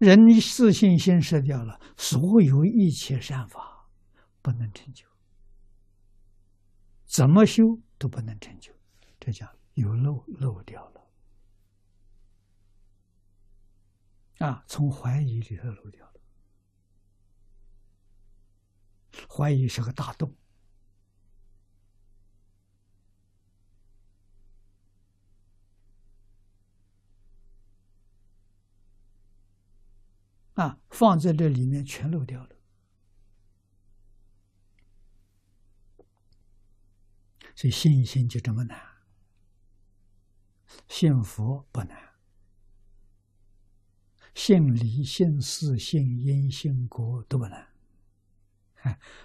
人自信心失掉了，所有一切善法不能成就，怎么修都不能成就，这叫有漏漏掉了。啊，从怀疑里头漏掉了，怀疑是个大洞。啊，放在这里面全漏掉了，所以信心就这么难。信佛不难，信理、信事、信因、信果都不难。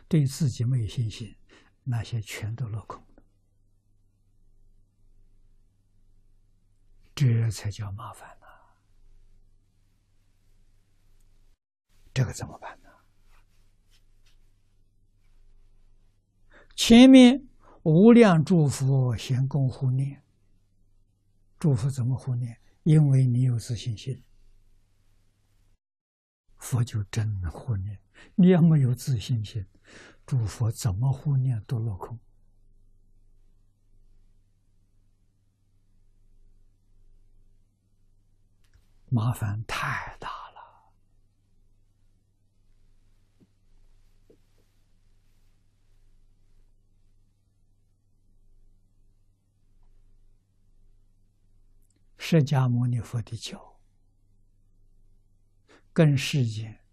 对自己没有信心，那些全都落空这才叫麻烦。这个怎么办呢？前面无量祝福先供护念，祝福怎么护念？因为你有自信心，佛就真护念。你要没有自信心，祝福怎么护念都落空，麻烦太大。释迦牟尼佛的教，跟世间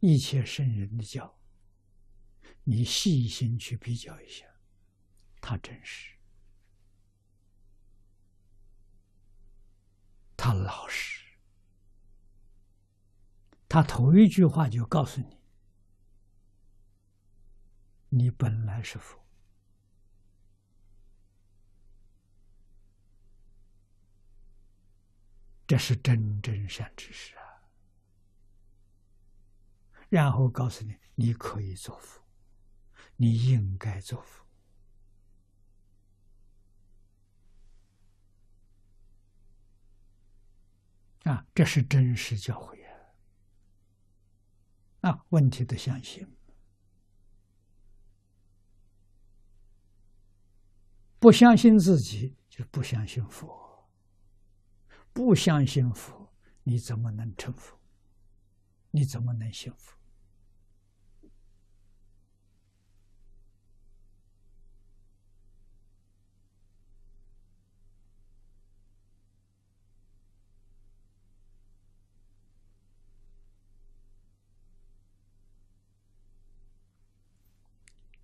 一切圣人的教，你细心去比较一下，他真实，他老实，他头一句话就告诉你：你本来是佛。这是真正善知识啊！然后告诉你，你可以做福，你应该做福啊！这是真实教诲啊！啊，问题的相信，不相信自己，就不相信佛。不相信佛，你怎么能成佛？你怎么能幸福？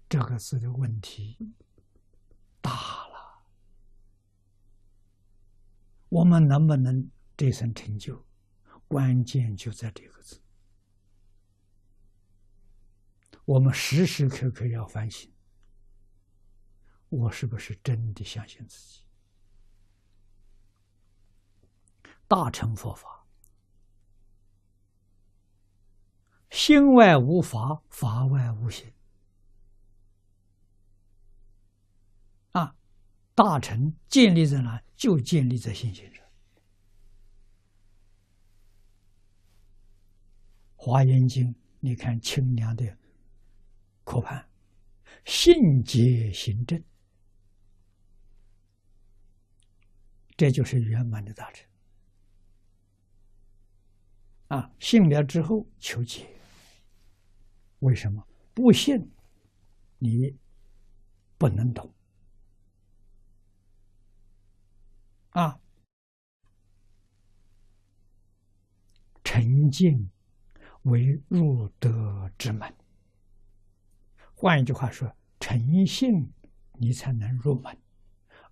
这个字的问题大。我们能不能这生成就？关键就在这个字。我们时时刻刻要反省：我是不是真的相信自己？大乘佛法，心外无法，法外无心。大臣建立在哪？就建立在信心上，《华严经》你看清凉的可判，信解行证，这就是圆满的大成。啊，信了之后求解，为什么不信？你不能懂。啊，沉静为入德之门。换一句话说，诚信你才能入门，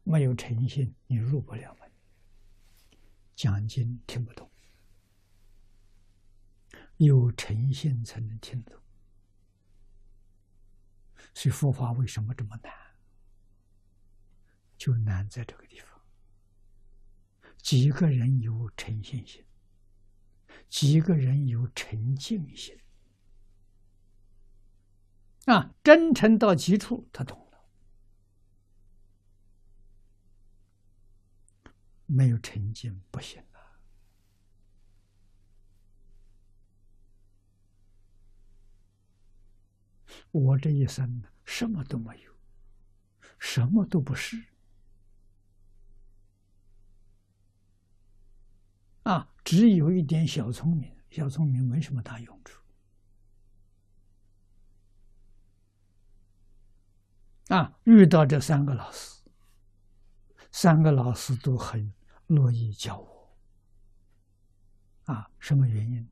没有诚信你入不了门。讲经听不懂，有诚信才能听懂。所以佛法为什么这么难？就难在这个地方。几个人有诚信心，几个人有沉静心啊？真诚到极处，他懂了。没有沉静，不行啊。我这一生呢，什么都没有，什么都不是。只有一点小聪明，小聪明没什么大用处，啊，遇到这三个老师，三个老师都很乐意教我，啊，什么原因？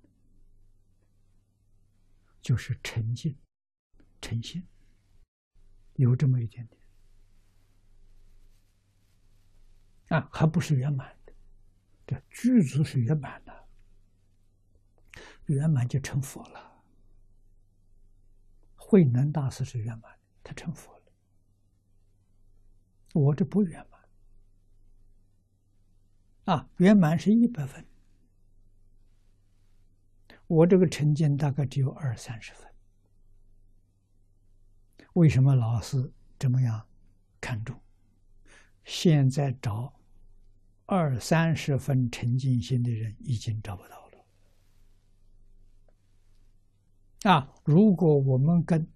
就是诚信。诚信有这么一点点啊，还不是圆满，这具足是圆满的，圆满就成佛了。慧能大师是圆满的，他成佛了。我这不圆满啊，圆满是一百分，我这个成见大概只有二三十分。为什么老师这么样看重？现在找二三十分沉静心的人已经找不到了。啊，如果我们跟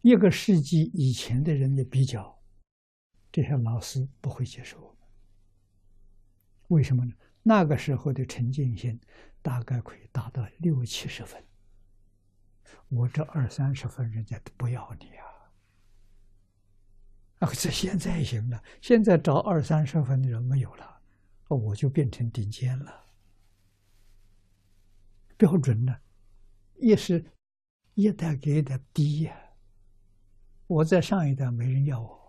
一个世纪以前的人的比较，这些老师不会接受我们。为什么呢？那个时候的沉静心大概可以达到六七十分。我这二三十分，人家都不要你啊！啊，这现在行了，现在找二三十分的人没有了，我就变成顶尖了，标准呢，也是一代给一代低呀。我在上一代没人要我。